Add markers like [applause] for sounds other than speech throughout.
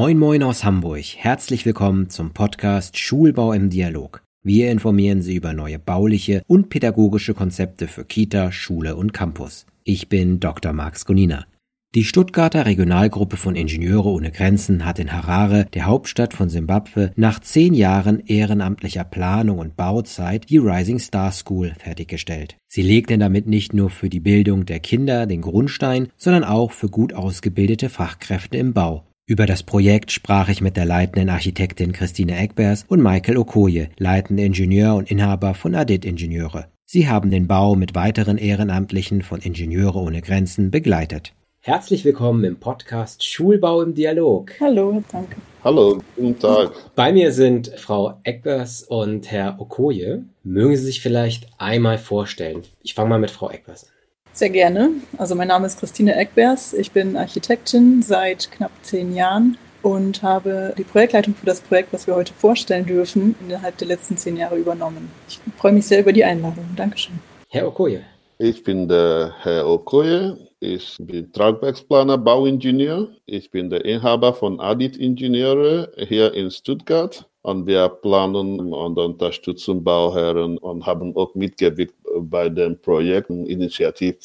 Moin Moin aus Hamburg. Herzlich willkommen zum Podcast Schulbau im Dialog. Wir informieren Sie über neue bauliche und pädagogische Konzepte für Kita, Schule und Campus. Ich bin Dr. Max Gonina. Die Stuttgarter Regionalgruppe von Ingenieure ohne Grenzen hat in Harare, der Hauptstadt von Simbabwe, nach zehn Jahren ehrenamtlicher Planung und Bauzeit die Rising Star School fertiggestellt. Sie legten damit nicht nur für die Bildung der Kinder den Grundstein, sondern auch für gut ausgebildete Fachkräfte im Bau. Über das Projekt sprach ich mit der leitenden Architektin Christine Eckbers und Michael Okoye, leitender Ingenieur und Inhaber von Adit Ingenieure. Sie haben den Bau mit weiteren Ehrenamtlichen von Ingenieure ohne Grenzen begleitet. Herzlich willkommen im Podcast Schulbau im Dialog. Hallo, danke. Hallo, guten Tag. Bei mir sind Frau Eckbers und Herr Okoye. Mögen Sie sich vielleicht einmal vorstellen? Ich fange mal mit Frau Eckbers an. Sehr gerne. Also mein Name ist Christine Eckbers. Ich bin Architektin seit knapp zehn Jahren und habe die Projektleitung für das Projekt, was wir heute vorstellen dürfen, innerhalb der letzten zehn Jahre übernommen. Ich freue mich sehr über die Einladung. Dankeschön. Herr Okoye. Ich bin der Herr Okoye. Ich bin Tragwerksplaner, Bauingenieur. Ich bin der Inhaber von Adit Ingenieure hier in Stuttgart. Und wir planen und unterstützen Bauherren und haben auch mitgewirkt bei dem Projekt Initiative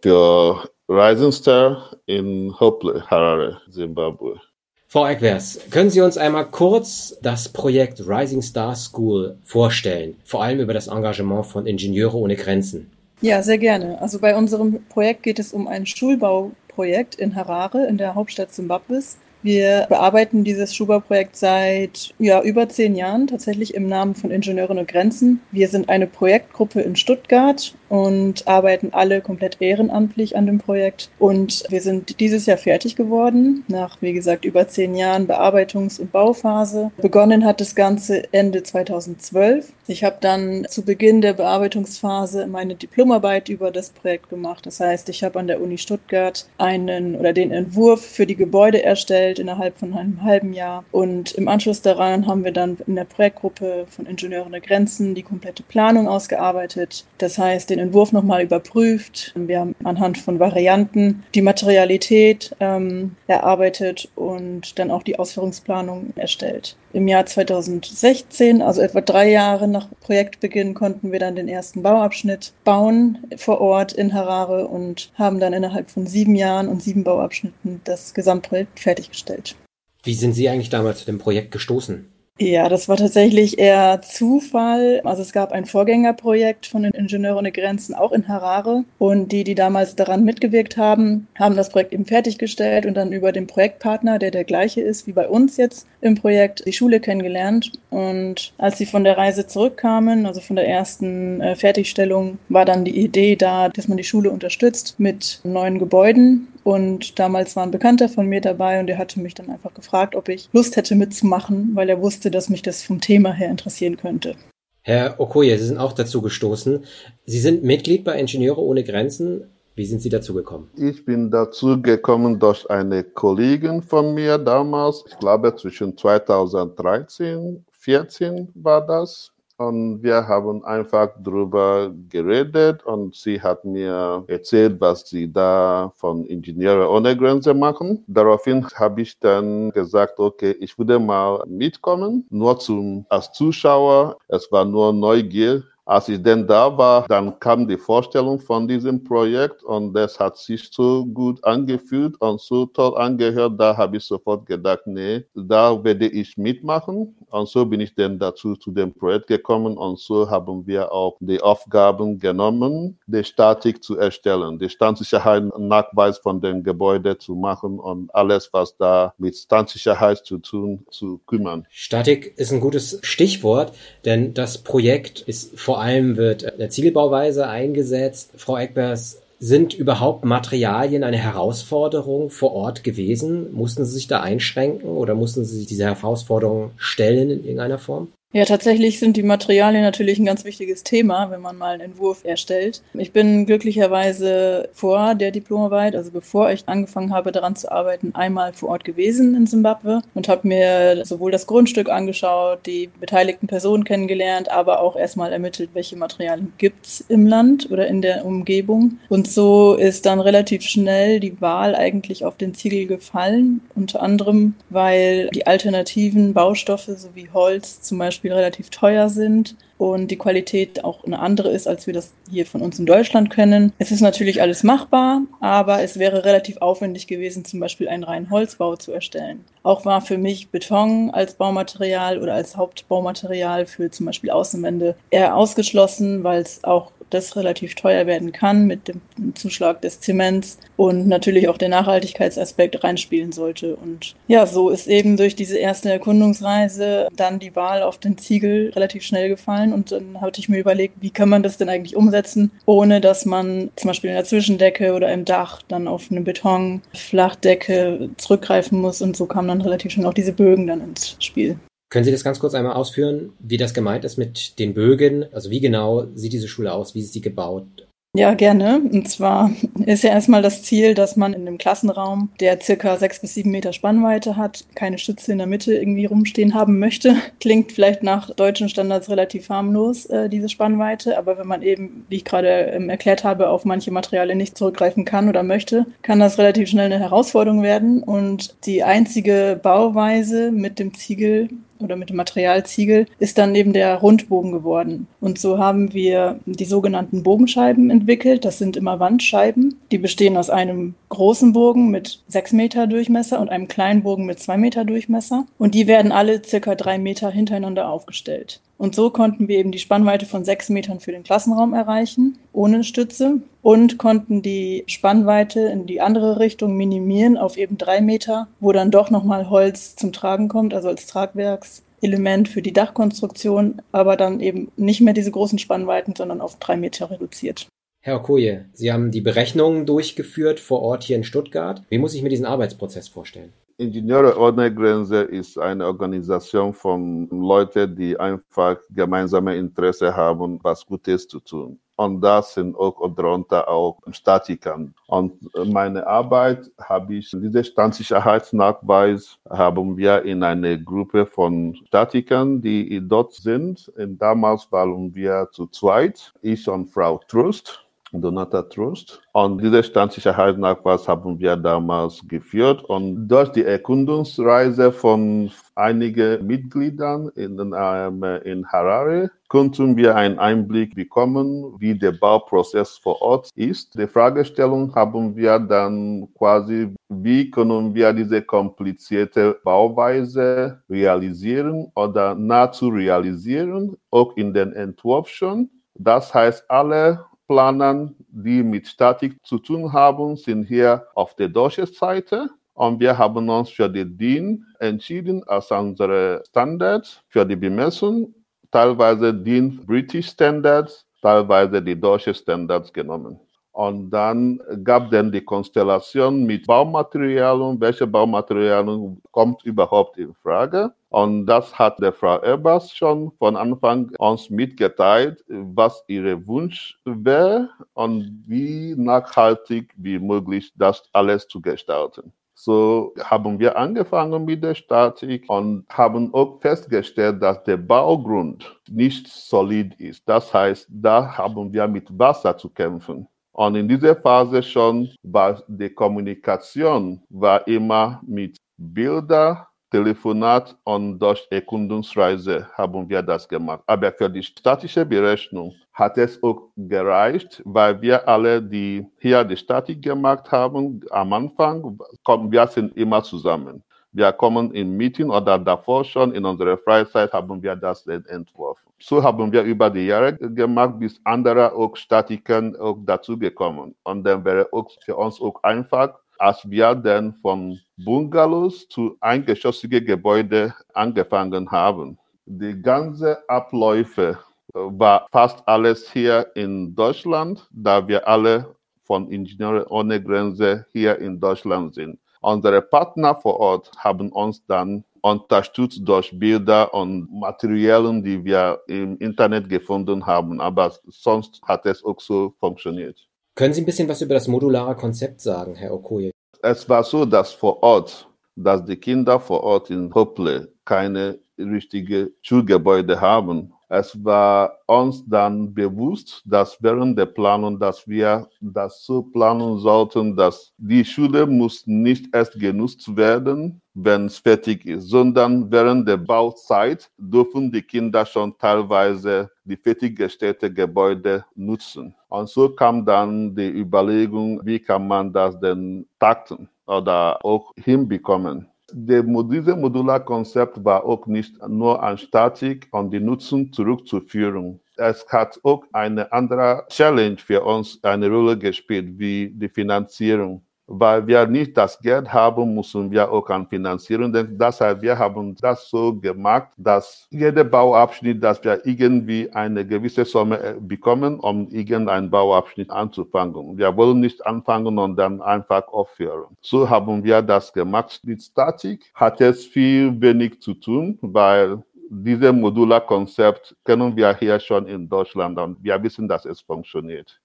für Rising Star in Hople, Harare, Zimbabwe. Frau Eckvers, können Sie uns einmal kurz das Projekt Rising Star School vorstellen, vor allem über das Engagement von Ingenieure ohne Grenzen? Ja, sehr gerne. Also bei unserem Projekt geht es um ein Schulbauprojekt in Harare, in der Hauptstadt Zimbabwes. Wir bearbeiten dieses Schuba-Projekt seit ja, über zehn Jahren, tatsächlich im Namen von Ingenieure ohne Grenzen. Wir sind eine Projektgruppe in Stuttgart und arbeiten alle komplett ehrenamtlich an dem Projekt. Und wir sind dieses Jahr fertig geworden, nach, wie gesagt, über zehn Jahren Bearbeitungs- und Bauphase. Begonnen hat das Ganze Ende 2012. Ich habe dann zu Beginn der Bearbeitungsphase meine Diplomarbeit über das Projekt gemacht. Das heißt, ich habe an der Uni Stuttgart einen oder den Entwurf für die Gebäude erstellt innerhalb von einem halben Jahr. Und im Anschluss daran haben wir dann in der Projektgruppe von Ingenieuren der Grenzen die komplette Planung ausgearbeitet. Das heißt, den Entwurf nochmal überprüft. Wir haben anhand von Varianten die Materialität ähm, erarbeitet und dann auch die Ausführungsplanung erstellt. Im Jahr 2016, also etwa drei Jahre nach Projektbeginn, konnten wir dann den ersten Bauabschnitt bauen vor Ort in Harare und haben dann innerhalb von sieben Jahren und sieben Bauabschnitten das Gesamtprojekt fertiggestellt. Wie sind Sie eigentlich damals zu dem Projekt gestoßen? Ja, das war tatsächlich eher Zufall. Also es gab ein Vorgängerprojekt von den Ingenieure ohne Grenzen auch in Harare und die, die damals daran mitgewirkt haben, haben das Projekt eben fertiggestellt und dann über den Projektpartner, der der gleiche ist wie bei uns jetzt im Projekt, die Schule kennengelernt. Und als sie von der Reise zurückkamen, also von der ersten äh, Fertigstellung, war dann die Idee da, dass man die Schule unterstützt mit neuen Gebäuden und damals war ein Bekannter von mir dabei und der hatte mich dann einfach gefragt, ob ich Lust hätte mitzumachen, weil er wusste, dass mich das vom Thema her interessieren könnte. Herr Okoye, Sie sind auch dazu gestoßen. Sie sind Mitglied bei Ingenieure ohne Grenzen. Wie sind Sie dazu gekommen? Ich bin dazu gekommen durch eine Kollegin von mir damals, ich glaube zwischen 2013, 14 war das. Und wir haben einfach drüber geredet und sie hat mir erzählt, was sie da von Ingenieure ohne Grenze machen. Daraufhin habe ich dann gesagt, okay, ich würde mal mitkommen, nur zum, als Zuschauer. Es war nur Neugier. Als ich denn da war, dann kam die Vorstellung von diesem Projekt und das hat sich so gut angefühlt und so toll angehört. Da habe ich sofort gedacht, nee, da werde ich mitmachen. Und so bin ich dann dazu zu dem Projekt gekommen und so haben wir auch die Aufgaben genommen, die Statik zu erstellen, die Standsicherheit Nachweis von dem Gebäude zu machen und alles, was da mit Standsicherheit zu tun, zu kümmern. Statik ist ein gutes Stichwort, denn das Projekt ist vor allem wird eine Zielbauweise eingesetzt. Frau Eckbers, sind überhaupt Materialien eine Herausforderung vor Ort gewesen? Mussten Sie sich da einschränken oder mussten Sie sich dieser Herausforderung stellen in irgendeiner Form? Ja, tatsächlich sind die Materialien natürlich ein ganz wichtiges Thema, wenn man mal einen Entwurf erstellt. Ich bin glücklicherweise vor der Diplomarbeit, also bevor ich angefangen habe, daran zu arbeiten, einmal vor Ort gewesen in Simbabwe und habe mir sowohl das Grundstück angeschaut, die beteiligten Personen kennengelernt, aber auch erstmal ermittelt, welche Materialien gibt's im Land oder in der Umgebung. Und so ist dann relativ schnell die Wahl eigentlich auf den Ziegel gefallen, unter anderem, weil die alternativen Baustoffe sowie Holz zum Beispiel Beispiel relativ teuer sind und die Qualität auch eine andere ist, als wir das hier von uns in Deutschland kennen. Es ist natürlich alles machbar, aber es wäre relativ aufwendig gewesen, zum Beispiel einen reinen Holzbau zu erstellen. Auch war für mich Beton als Baumaterial oder als Hauptbaumaterial für zum Beispiel Außenwände eher ausgeschlossen, weil es auch das relativ teuer werden kann mit dem Zuschlag des Zements und natürlich auch der Nachhaltigkeitsaspekt reinspielen sollte. Und ja, so ist eben durch diese erste Erkundungsreise dann die Wahl auf den Ziegel relativ schnell gefallen und dann hatte ich mir überlegt, wie kann man das denn eigentlich umsetzen, ohne dass man zum Beispiel in der Zwischendecke oder im Dach dann auf eine Betonflachdecke zurückgreifen muss und so kamen dann relativ schnell auch diese Bögen dann ins Spiel. Können Sie das ganz kurz einmal ausführen, wie das gemeint ist mit den Bögen? Also wie genau sieht diese Schule aus? Wie ist sie gebaut? Ja, gerne. Und zwar ist ja erstmal das Ziel, dass man in einem Klassenraum, der circa sechs bis sieben Meter Spannweite hat, keine Stütze in der Mitte irgendwie rumstehen haben möchte. Klingt vielleicht nach deutschen Standards relativ harmlos, äh, diese Spannweite. Aber wenn man eben, wie ich gerade ähm, erklärt habe, auf manche Materialien nicht zurückgreifen kann oder möchte, kann das relativ schnell eine Herausforderung werden. Und die einzige Bauweise mit dem Ziegel oder mit dem Materialziegel ist dann eben der Rundbogen geworden. Und so haben wir die sogenannten Bogenscheiben entwickelt. Das sind immer Wandscheiben. Die bestehen aus einem großen Bogen mit sechs Meter Durchmesser und einem kleinen Bogen mit zwei Meter Durchmesser. Und die werden alle circa drei Meter hintereinander aufgestellt. Und so konnten wir eben die Spannweite von sechs Metern für den Klassenraum erreichen, ohne Stütze, und konnten die Spannweite in die andere Richtung minimieren auf eben drei Meter, wo dann doch nochmal Holz zum Tragen kommt, also als Tragwerkselement für die Dachkonstruktion, aber dann eben nicht mehr diese großen Spannweiten, sondern auf drei Meter reduziert. Herr Okoye, Sie haben die Berechnungen durchgeführt vor Ort hier in Stuttgart. Wie muss ich mir diesen Arbeitsprozess vorstellen? Ingenieure ohne Grenze ist eine Organisation von Leuten, die einfach gemeinsame Interesse haben, was Gutes zu tun. Und das sind auch darunter auch Statiker. Und meine Arbeit habe ich, diese Standsicherheitsnachweis haben wir in einer Gruppe von Statikern, die dort sind. Und damals waren wir zu zweit, ich und Frau Trust. Donata Trust. Und diese Standsicherheitsnachweis haben wir damals geführt. Und durch die Erkundungsreise von einigen Mitgliedern in, ähm, in Harare konnten wir einen Einblick bekommen, wie der Bauprozess vor Ort ist. Die Fragestellung haben wir dann quasi, wie können wir diese komplizierte Bauweise realisieren oder nahezu realisieren, auch in den Entwurf schon. Das heißt, alle Planern, die mit Statik zu tun haben, sind hier auf der deutschen Seite. Und wir haben uns für die DIN entschieden als unsere Standard für die Bemessung. Teilweise DIN British Standards, teilweise die deutsche Standards genommen. Und dann gab dann die Konstellation mit Baumaterialien, welche Baumaterialien kommt überhaupt in Frage. Und das hat der Frau Ebers schon von Anfang uns mitgeteilt, was ihre Wunsch wäre und wie nachhaltig wie möglich das alles zu gestalten. So haben wir angefangen mit der Statik und haben auch festgestellt, dass der Baugrund nicht solid ist. Das heißt, da haben wir mit Wasser zu kämpfen. Und in dieser Phase schon war die Kommunikation war immer mit Bilder, Telefonat und durch Erkundungsreise haben wir das gemacht. Aber für die statische Berechnung hat es auch gereicht, weil wir alle, die hier die Statik gemacht haben, am Anfang, kommen, wir sind immer zusammen. Wir kommen im Meeting oder davor schon in unserer Freizeit haben wir das entworfen. So haben wir über die Jahre gemacht, bis andere auch Statiker auch dazugekommen. Und dann wäre auch für uns auch einfach, als wir dann von Bungalows zu eingeschossige Gebäude angefangen haben. Die ganze Abläufe äh, war fast alles hier in Deutschland, da wir alle von Ingenieure ohne Grenze hier in Deutschland sind. Unsere Partner vor Ort haben uns dann unterstützt durch Bilder und Materialien, die wir im Internet gefunden haben. Aber sonst hat es auch so funktioniert. Können Sie ein bisschen was über das modulare Konzept sagen, Herr Okoye? Es war so, dass vor Ort, dass die Kinder vor Ort in Hopple keine richtige Schulgebäude haben. Es war uns dann bewusst, dass während der Planung, dass wir das so planen sollten, dass die Schule muss nicht erst genutzt werden, wenn es fertig ist, sondern während der Bauzeit dürfen die Kinder schon teilweise die fertiggestellte Gebäude nutzen. Und so kam dann die Überlegung, wie kann man das denn takten oder auch hinbekommen der, dieses Modularkonzept war auch nicht nur an Statik und die Nutzung zurückzuführen. Es hat auch eine andere Challenge für uns eine Rolle gespielt, wie die Finanzierung weil wir nicht das Geld haben, müssen wir auch an Finanzierung denken. Das heißt, wir haben das so gemacht, dass jeder Bauabschnitt, dass wir irgendwie eine gewisse Summe äh, bekommen, um irgendeinen Bauabschnitt anzufangen. Wir wollen nicht anfangen und dann einfach aufhören. So haben wir das gemacht. Mit Statik hat es viel wenig zu tun, weil dieses Modularkonzept kennen wir hier schon in Deutschland und wir wissen, dass es funktioniert.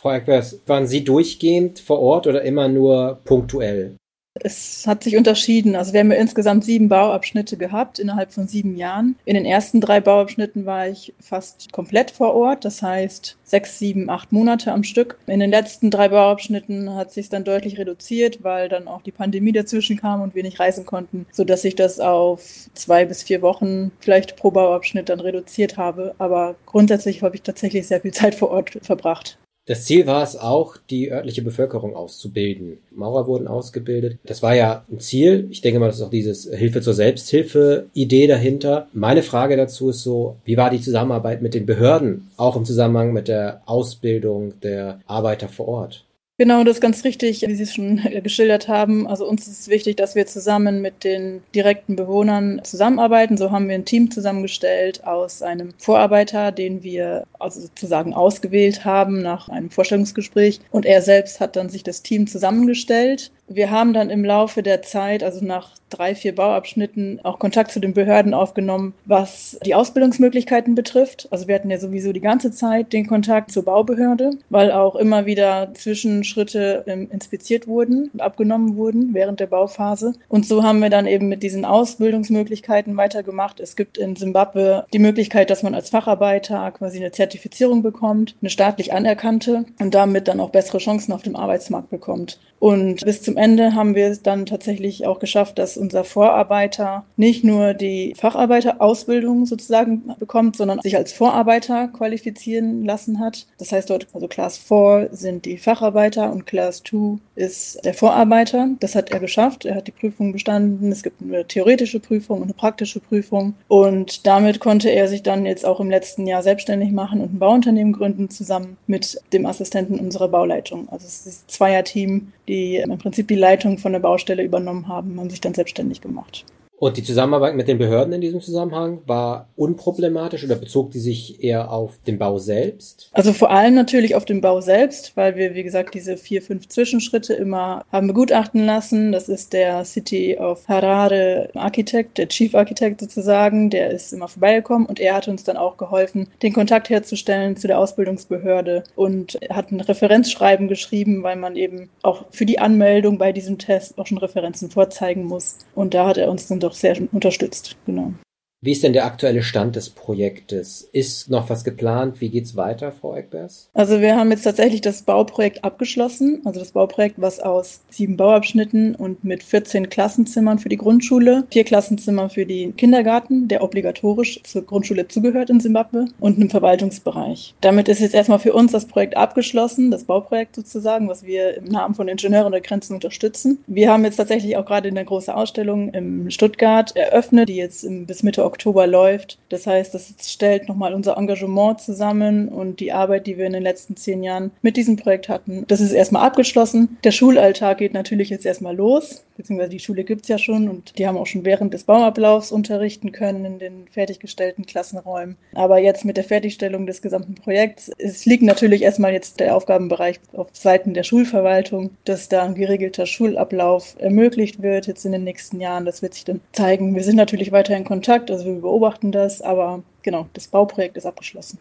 Frau Eckbers, waren Sie durchgehend vor Ort oder immer nur punktuell? Es hat sich unterschieden. Also wir haben ja insgesamt sieben Bauabschnitte gehabt innerhalb von sieben Jahren. In den ersten drei Bauabschnitten war ich fast komplett vor Ort, das heißt sechs, sieben, acht Monate am Stück. In den letzten drei Bauabschnitten hat sich dann deutlich reduziert, weil dann auch die Pandemie dazwischen kam und wir nicht reisen konnten, sodass ich das auf zwei bis vier Wochen vielleicht pro Bauabschnitt dann reduziert habe. Aber grundsätzlich habe ich tatsächlich sehr viel Zeit vor Ort verbracht. Das Ziel war es auch, die örtliche Bevölkerung auszubilden. Maurer wurden ausgebildet. Das war ja ein Ziel. Ich denke mal, das ist auch dieses Hilfe zur Selbsthilfe-Idee dahinter. Meine Frage dazu ist so, wie war die Zusammenarbeit mit den Behörden, auch im Zusammenhang mit der Ausbildung der Arbeiter vor Ort? Genau, das ist ganz richtig, wie Sie es schon geschildert haben. Also uns ist es wichtig, dass wir zusammen mit den direkten Bewohnern zusammenarbeiten. So haben wir ein Team zusammengestellt aus einem Vorarbeiter, den wir also sozusagen ausgewählt haben nach einem Vorstellungsgespräch. Und er selbst hat dann sich das Team zusammengestellt. Wir haben dann im Laufe der Zeit, also nach drei, vier Bauabschnitten auch Kontakt zu den Behörden aufgenommen, was die Ausbildungsmöglichkeiten betrifft. Also wir hatten ja sowieso die ganze Zeit den Kontakt zur Baubehörde, weil auch immer wieder Zwischenschritte ähm, inspiziert wurden und abgenommen wurden während der Bauphase. Und so haben wir dann eben mit diesen Ausbildungsmöglichkeiten weitergemacht. Es gibt in Simbabwe die Möglichkeit, dass man als Facharbeiter quasi eine Zertifizierung bekommt, eine staatlich anerkannte und damit dann auch bessere Chancen auf dem Arbeitsmarkt bekommt. Und bis zum Ende haben wir es dann tatsächlich auch geschafft, dass unser Vorarbeiter nicht nur die Facharbeiterausbildung sozusagen bekommt, sondern sich als Vorarbeiter qualifizieren lassen hat. Das heißt dort, also Class 4 sind die Facharbeiter und Class 2 ist der Vorarbeiter. Das hat er geschafft. Er hat die Prüfung bestanden. Es gibt eine theoretische Prüfung und eine praktische Prüfung. Und damit konnte er sich dann jetzt auch im letzten Jahr selbstständig machen und ein Bauunternehmen gründen, zusammen mit dem Assistenten unserer Bauleitung. Also es ist ein Zweierteam, die im Prinzip die Leitung von der Baustelle übernommen haben, haben sich dann selbstständig gemacht. Und die Zusammenarbeit mit den Behörden in diesem Zusammenhang war unproblematisch oder bezog die sich eher auf den Bau selbst? Also vor allem natürlich auf den Bau selbst, weil wir, wie gesagt, diese vier, fünf Zwischenschritte immer haben begutachten lassen. Das ist der City of Harare Architekt, der Chief Architect sozusagen, der ist immer vorbeigekommen und er hat uns dann auch geholfen, den Kontakt herzustellen zu der Ausbildungsbehörde und hat ein Referenzschreiben geschrieben, weil man eben auch für die Anmeldung bei diesem Test auch schon Referenzen vorzeigen muss. Und da hat er uns dann doch sehr unterstützt. Genau. Wie ist denn der aktuelle Stand des Projektes? Ist noch was geplant? Wie geht's weiter, Frau Eckbers? Also wir haben jetzt tatsächlich das Bauprojekt abgeschlossen. Also das Bauprojekt, was aus sieben Bauabschnitten und mit 14 Klassenzimmern für die Grundschule, vier Klassenzimmer für den Kindergarten, der obligatorisch zur Grundschule zugehört in Simbabwe, und einem Verwaltungsbereich. Damit ist jetzt erstmal für uns das Projekt abgeschlossen, das Bauprojekt sozusagen, was wir im Namen von Ingenieuren der Grenzen unterstützen. Wir haben jetzt tatsächlich auch gerade eine große Ausstellung in Stuttgart eröffnet, die jetzt bis Mitte Oktober läuft. Das heißt, das stellt nochmal unser Engagement zusammen und die Arbeit, die wir in den letzten zehn Jahren mit diesem Projekt hatten. Das ist erstmal abgeschlossen. Der Schulalltag geht natürlich jetzt erstmal los, beziehungsweise die Schule gibt's ja schon und die haben auch schon während des Baumablaufs unterrichten können in den fertiggestellten Klassenräumen. Aber jetzt mit der Fertigstellung des gesamten Projekts, es liegt natürlich erstmal jetzt der Aufgabenbereich auf Seiten der Schulverwaltung, dass da ein geregelter Schulablauf ermöglicht wird jetzt in den nächsten Jahren. Das wird sich dann zeigen. Wir sind natürlich weiter in Kontakt, also wir beobachten das, aber genau, das Bauprojekt ist abgeschlossen.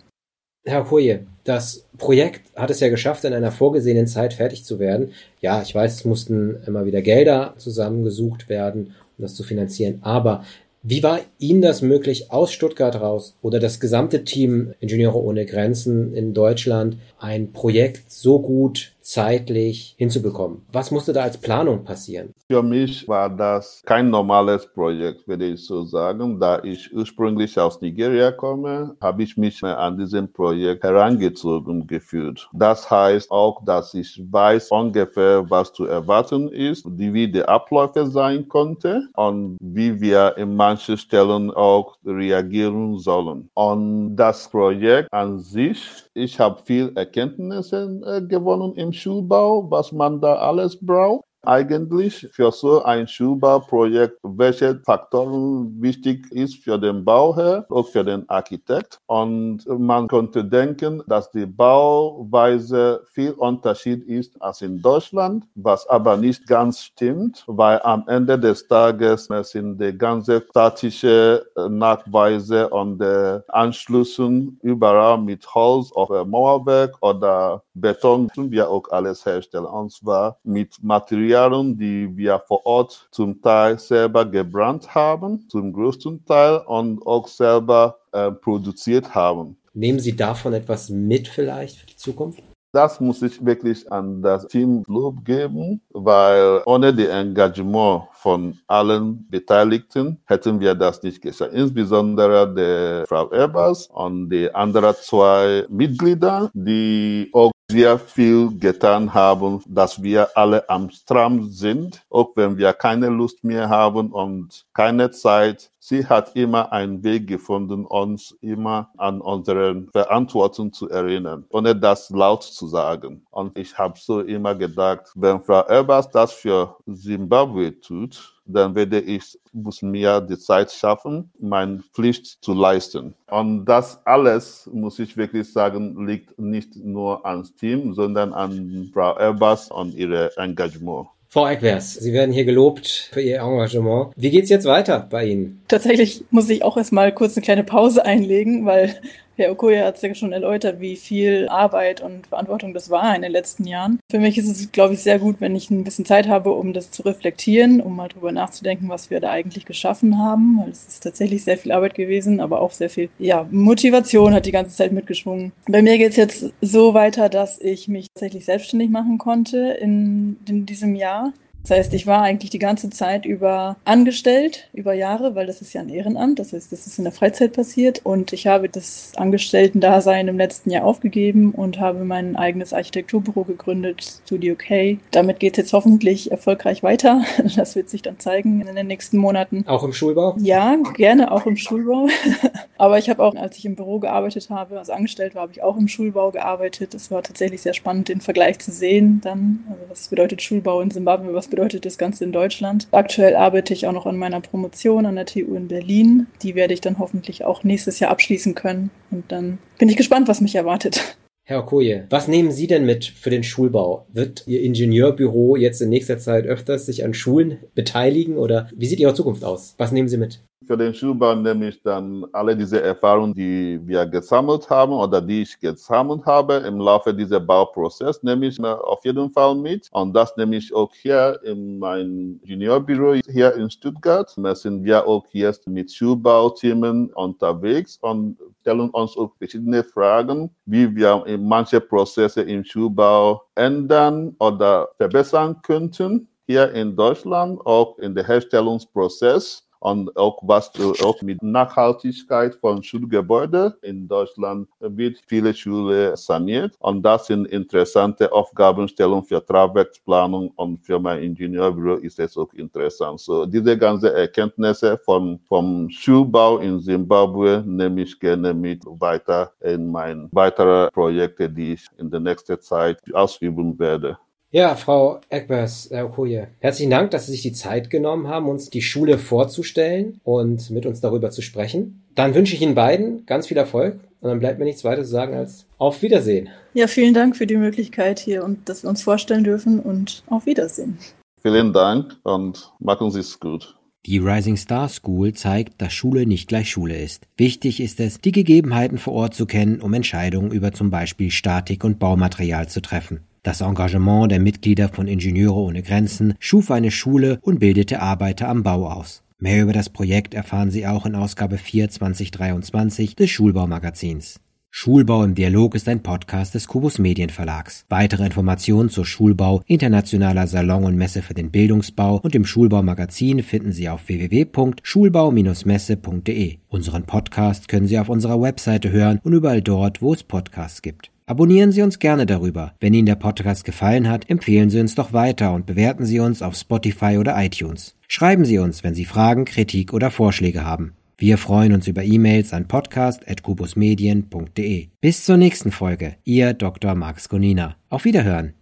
Herr Koje, das Projekt hat es ja geschafft, in einer vorgesehenen Zeit fertig zu werden. Ja, ich weiß, es mussten immer wieder Gelder zusammengesucht werden, um das zu finanzieren. Aber wie war Ihnen das möglich, aus Stuttgart raus oder das gesamte Team Ingenieure ohne Grenzen in Deutschland ein Projekt so gut zeitlich hinzubekommen? Was musste da als Planung passieren? Für mich war das kein normales Projekt, würde ich so sagen. Da ich ursprünglich aus Nigeria komme, habe ich mich an diesem Projekt herangezogen gefühlt. Das heißt auch, dass ich weiß ungefähr, was zu erwarten ist, wie die Abläufe sein konnte und wie wir in manchen Stellen auch reagieren sollen. Und das Projekt an sich, ich habe viel Erkenntnisse äh, gewonnen im Schulbau, was man da alles braucht eigentlich für so ein Schulbauprojekt, welche Faktoren wichtig ist für den Bauherr, auch für den Architekt. Und man könnte denken, dass die Bauweise viel Unterschied ist als in Deutschland, was aber nicht ganz stimmt, weil am Ende des Tages sind die ganze statische Nachweise und die Anschlüssen überall mit Holz auf Mauerwerk oder Beton, wir auch alles herstellen, und zwar mit Material Materialien, die wir vor Ort zum Teil selber gebrannt haben, zum größten Teil und auch selber äh, produziert haben. Nehmen Sie davon etwas mit vielleicht für die Zukunft? Das muss ich wirklich an das Team Lob geben, weil ohne das Engagement von allen Beteiligten hätten wir das nicht geschafft. Insbesondere der Frau Ebers und die anderen zwei Mitglieder, die auch sehr viel getan haben, dass wir alle am Stram sind, auch wenn wir keine Lust mehr haben und keine Zeit. Sie hat immer einen Weg gefunden, uns immer an unsere Verantwortung zu erinnern, ohne das laut zu sagen. Und ich habe so immer gedacht, wenn Frau Ebers das für Zimbabwe tut, dann werde ich, muss mir die Zeit schaffen, meine Pflicht zu leisten. Und das alles, muss ich wirklich sagen, liegt nicht nur ans Team, sondern an Frau Erbers und ihr Engagement. Frau Eckvers, Sie werden hier gelobt für Ihr Engagement. Wie geht's jetzt weiter bei Ihnen? Tatsächlich muss ich auch erstmal kurz eine kleine Pause einlegen, weil Herr Okoye hat es ja schon erläutert, wie viel Arbeit und Verantwortung das war in den letzten Jahren. Für mich ist es, glaube ich, sehr gut, wenn ich ein bisschen Zeit habe, um das zu reflektieren, um mal drüber nachzudenken, was wir da eigentlich geschaffen haben, weil es ist tatsächlich sehr viel Arbeit gewesen, aber auch sehr viel, ja, Motivation hat die ganze Zeit mitgeschwungen. Bei mir geht es jetzt so weiter, dass ich mich tatsächlich selbstständig machen konnte in, in diesem Jahr. Das heißt, ich war eigentlich die ganze Zeit über angestellt, über Jahre, weil das ist ja ein Ehrenamt, das heißt, das ist in der Freizeit passiert und ich habe das Angestellten-Dasein im letzten Jahr aufgegeben und habe mein eigenes Architekturbüro gegründet, Studio K. Damit geht es jetzt hoffentlich erfolgreich weiter. [laughs] Das wird sich dann zeigen in den nächsten Monaten. Auch im Schulbau? Ja, gerne auch im Schulbau. [laughs] Aber ich habe auch, als ich im Büro gearbeitet habe, als angestellt war, habe ich auch im Schulbau gearbeitet. Es war tatsächlich sehr spannend, den Vergleich zu sehen dann. Also was bedeutet Schulbau in Zimbabwe, was bedeutet das Ganze in Deutschland. Aktuell arbeite ich auch noch an meiner Promotion an der TU in Berlin. Die werde ich dann hoffentlich auch nächstes Jahr abschließen können. Und dann bin ich gespannt, was mich erwartet. Herr Okoye, was nehmen Sie denn mit für den Schulbau? Wird Ihr Ingenieurbüro jetzt in nächster Zeit öfters sich an Schulen beteiligen oder wie sieht Ihre Zukunft aus? Was nehmen Sie mit? Für den Schulbau nehme ich dann alle diese Erfahrungen, die wir gesammelt haben oder die ich gesammelt habe im Laufe dieser Bauprozess, nehme ich auf jeden Fall mit. Und das nehme ich auch hier in mein Ingenieurbüro hier in Stuttgart. Da sind wir auch jetzt mit Schulbauthemen unterwegs und stellen uns auch verschiedene Fragen, wie wir manche Prozesse im Schulbau ändern oder verbessern könnten hier in Deutschland, auch in der Herstellungsprozess und auch was auch mit Nachhaltigkeit von Schulgebäuden. In Deutschland wird viele Schulen saniert und das sind interessante Aufgabenstellungen für Tragwerksplanung und für mein Ingenieurbüro ist es auch interessant. So diese ganze Erkenntnisse von, vom Schulbau in Zimbabwe nehme ich gerne mit weiter in mein weitere Projekte, die ich in der nächsten Zeit ausüben werde. Ja, Frau Eckbers, Herr Okoye, herzlichen Dank, dass Sie sich die Zeit genommen haben, uns die Schule vorzustellen und mit uns darüber zu sprechen. Dann wünsche ich Ihnen beiden ganz viel Erfolg und dann bleibt mir nichts weiter zu sagen als auf Wiedersehen. Ja, vielen Dank für die Möglichkeit hier und dass wir uns vorstellen dürfen und auf Wiedersehen. Vielen Dank und machen Sie es gut. Die Rising Star School zeigt, dass Schule nicht gleich Schule ist. Wichtig ist es, die Gegebenheiten vor Ort zu kennen, um Entscheidungen über zum Beispiel Statik und Baumaterial zu treffen. Das Engagement der Mitglieder von Ingenieure ohne Grenzen schuf eine Schule und bildete Arbeiter am Bau aus. Mehr über das Projekt erfahren Sie auch in Ausgabe 4 2023 des Schulbaumagazins. Schulbau im Dialog ist ein Podcast des Kubus Medienverlags. Weitere Informationen zur Schulbau, internationaler Salon und Messe für den Bildungsbau und dem Schulbaumagazin finden Sie auf www.schulbau-messe.de. Unseren Podcast können Sie auf unserer Webseite hören und überall dort, wo es Podcasts gibt. Abonnieren Sie uns gerne darüber. Wenn Ihnen der Podcast gefallen hat, empfehlen Sie uns doch weiter und bewerten Sie uns auf Spotify oder iTunes. Schreiben Sie uns, wenn Sie Fragen, Kritik oder Vorschläge haben. Wir freuen uns über E-Mails an podcast.kubusmedien.de. Bis zur nächsten Folge. Ihr Dr. Max Gonina. Auf Wiederhören.